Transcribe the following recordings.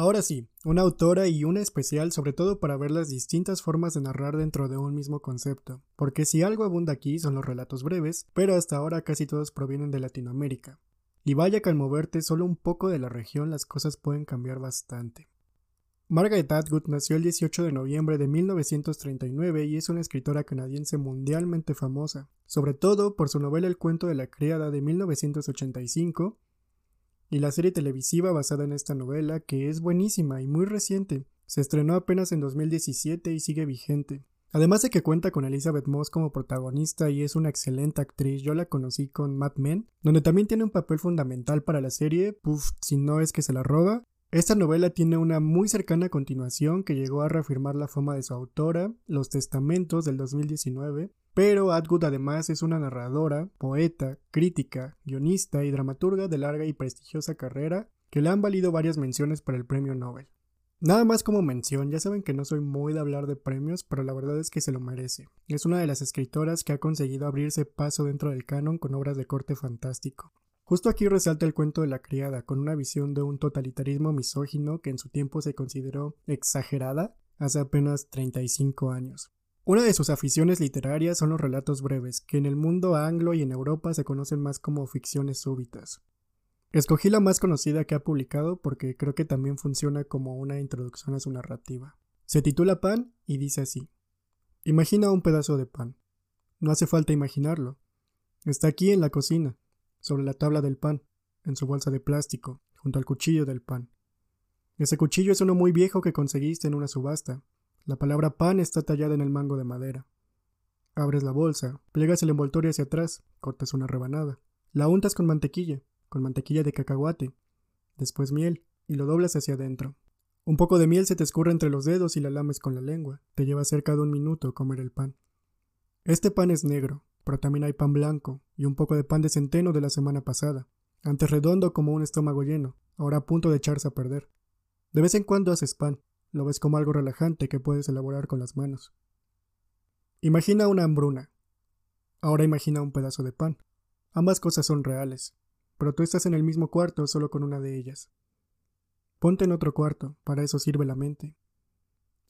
Ahora sí, una autora y una especial sobre todo para ver las distintas formas de narrar dentro de un mismo concepto, porque si algo abunda aquí son los relatos breves, pero hasta ahora casi todos provienen de Latinoamérica. Y vaya que al moverte solo un poco de la región las cosas pueden cambiar bastante. Margaret Atwood nació el 18 de noviembre de 1939 y es una escritora canadiense mundialmente famosa, sobre todo por su novela El cuento de la criada de 1985 y la serie televisiva basada en esta novela, que es buenísima y muy reciente. Se estrenó apenas en 2017 y sigue vigente. Además de que cuenta con Elizabeth Moss como protagonista y es una excelente actriz, yo la conocí con Mad Men, donde también tiene un papel fundamental para la serie, puff, si no es que se la roba. Esta novela tiene una muy cercana continuación que llegó a reafirmar la fama de su autora, Los Testamentos del 2019, pero Atwood además es una narradora, poeta, crítica, guionista y dramaturga de larga y prestigiosa carrera que le han valido varias menciones para el premio Nobel. Nada más como mención, ya saben que no soy muy de hablar de premios, pero la verdad es que se lo merece. Es una de las escritoras que ha conseguido abrirse paso dentro del canon con obras de corte fantástico. Justo aquí resalta el cuento de la criada, con una visión de un totalitarismo misógino que en su tiempo se consideró exagerada hace apenas 35 años. Una de sus aficiones literarias son los relatos breves, que en el mundo anglo y en Europa se conocen más como ficciones súbitas. Escogí la más conocida que ha publicado porque creo que también funciona como una introducción a su narrativa. Se titula Pan y dice así. Imagina un pedazo de pan. No hace falta imaginarlo. Está aquí en la cocina, sobre la tabla del pan, en su bolsa de plástico, junto al cuchillo del pan. Ese cuchillo es uno muy viejo que conseguiste en una subasta, la palabra pan está tallada en el mango de madera. Abres la bolsa, plegas el envoltorio hacia atrás, cortas una rebanada. La untas con mantequilla, con mantequilla de cacahuate, después miel, y lo doblas hacia adentro. Un poco de miel se te escurre entre los dedos y la lames con la lengua. Te lleva cerca de un minuto comer el pan. Este pan es negro, pero también hay pan blanco y un poco de pan de centeno de la semana pasada, antes redondo como un estómago lleno, ahora a punto de echarse a perder. De vez en cuando haces pan, lo ves como algo relajante que puedes elaborar con las manos. Imagina una hambruna. Ahora imagina un pedazo de pan. Ambas cosas son reales, pero tú estás en el mismo cuarto solo con una de ellas. Ponte en otro cuarto, para eso sirve la mente.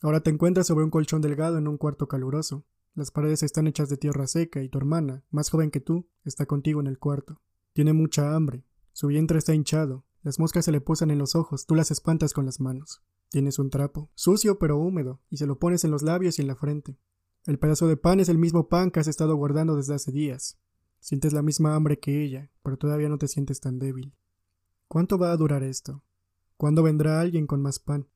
Ahora te encuentras sobre un colchón delgado en un cuarto caluroso. Las paredes están hechas de tierra seca y tu hermana, más joven que tú, está contigo en el cuarto. Tiene mucha hambre. Su vientre está hinchado. Las moscas se le posan en los ojos. Tú las espantas con las manos. Tienes un trapo, sucio pero húmedo, y se lo pones en los labios y en la frente. El pedazo de pan es el mismo pan que has estado guardando desde hace días. Sientes la misma hambre que ella, pero todavía no te sientes tan débil. ¿Cuánto va a durar esto? ¿Cuándo vendrá alguien con más pan?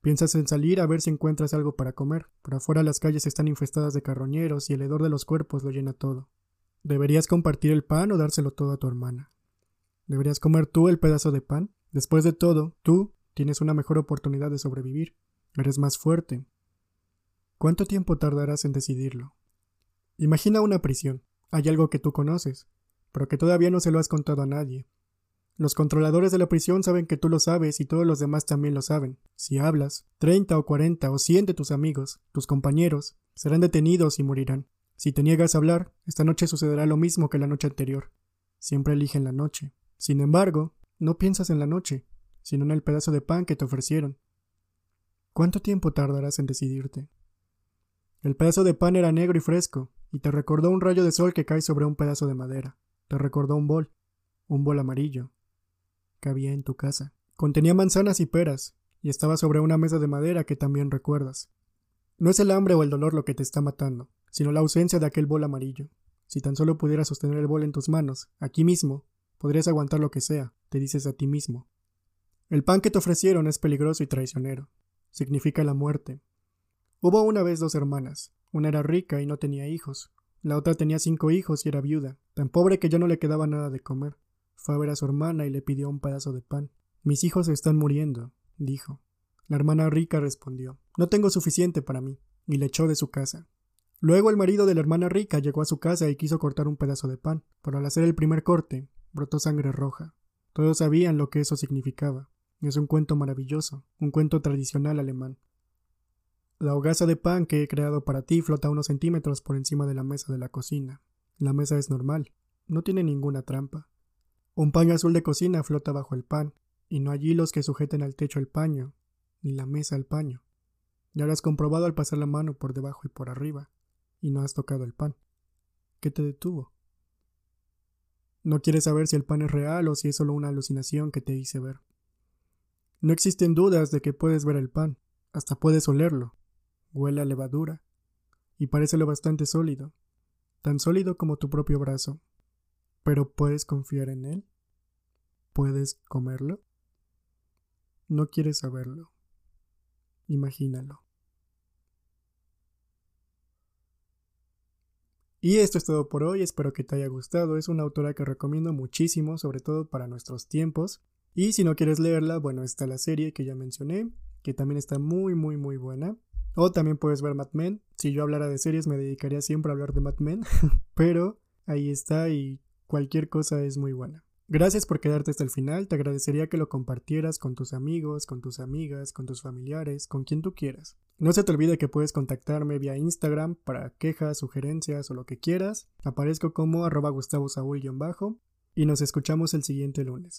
Piensas en salir a ver si encuentras algo para comer, pero afuera las calles están infestadas de carroñeros y el hedor de los cuerpos lo llena todo. ¿Deberías compartir el pan o dárselo todo a tu hermana? ¿Deberías comer tú el pedazo de pan? Después de todo, tú, Tienes una mejor oportunidad de sobrevivir. Eres más fuerte. ¿Cuánto tiempo tardarás en decidirlo? Imagina una prisión. Hay algo que tú conoces, pero que todavía no se lo has contado a nadie. Los controladores de la prisión saben que tú lo sabes y todos los demás también lo saben. Si hablas, treinta o cuarenta o cien de tus amigos, tus compañeros, serán detenidos y morirán. Si te niegas a hablar, esta noche sucederá lo mismo que la noche anterior. Siempre eligen la noche. Sin embargo, no piensas en la noche, sino en el pedazo de pan que te ofrecieron. ¿Cuánto tiempo tardarás en decidirte? El pedazo de pan era negro y fresco, y te recordó un rayo de sol que cae sobre un pedazo de madera. Te recordó un bol, un bol amarillo, que había en tu casa. Contenía manzanas y peras, y estaba sobre una mesa de madera que también recuerdas. No es el hambre o el dolor lo que te está matando, sino la ausencia de aquel bol amarillo. Si tan solo pudieras sostener el bol en tus manos, aquí mismo, podrías aguantar lo que sea, te dices a ti mismo. El pan que te ofrecieron es peligroso y traicionero. Significa la muerte. Hubo una vez dos hermanas. Una era rica y no tenía hijos. La otra tenía cinco hijos y era viuda, tan pobre que ya no le quedaba nada de comer. Fue a ver a su hermana y le pidió un pedazo de pan. Mis hijos están muriendo, dijo. La hermana rica respondió No tengo suficiente para mí, y le echó de su casa. Luego el marido de la hermana rica llegó a su casa y quiso cortar un pedazo de pan, pero al hacer el primer corte, brotó sangre roja. Todos sabían lo que eso significaba. Es un cuento maravilloso, un cuento tradicional alemán. La hogaza de pan que he creado para ti flota unos centímetros por encima de la mesa de la cocina. La mesa es normal, no tiene ninguna trampa. Un pan azul de cocina flota bajo el pan, y no hay hilos que sujeten al techo el paño, ni la mesa al paño. Ya lo has comprobado al pasar la mano por debajo y por arriba, y no has tocado el pan. ¿Qué te detuvo? No quieres saber si el pan es real o si es solo una alucinación que te hice ver. No existen dudas de que puedes ver el pan, hasta puedes olerlo. Huele a levadura, y parece lo bastante sólido, tan sólido como tu propio brazo. Pero ¿puedes confiar en él? ¿Puedes comerlo? No quieres saberlo. Imagínalo. Y esto es todo por hoy, espero que te haya gustado, es una autora que recomiendo muchísimo, sobre todo para nuestros tiempos. Y si no quieres leerla, bueno, está la serie que ya mencioné, que también está muy muy muy buena. O también puedes ver Mad Men. Si yo hablara de series me dedicaría siempre a hablar de Mad Men, pero ahí está y cualquier cosa es muy buena. Gracias por quedarte hasta el final, te agradecería que lo compartieras con tus amigos, con tus amigas, con tus familiares, con quien tú quieras. No se te olvide que puedes contactarme vía Instagram para quejas, sugerencias o lo que quieras. Aparezco como arroba Gustavo bajo y nos escuchamos el siguiente lunes.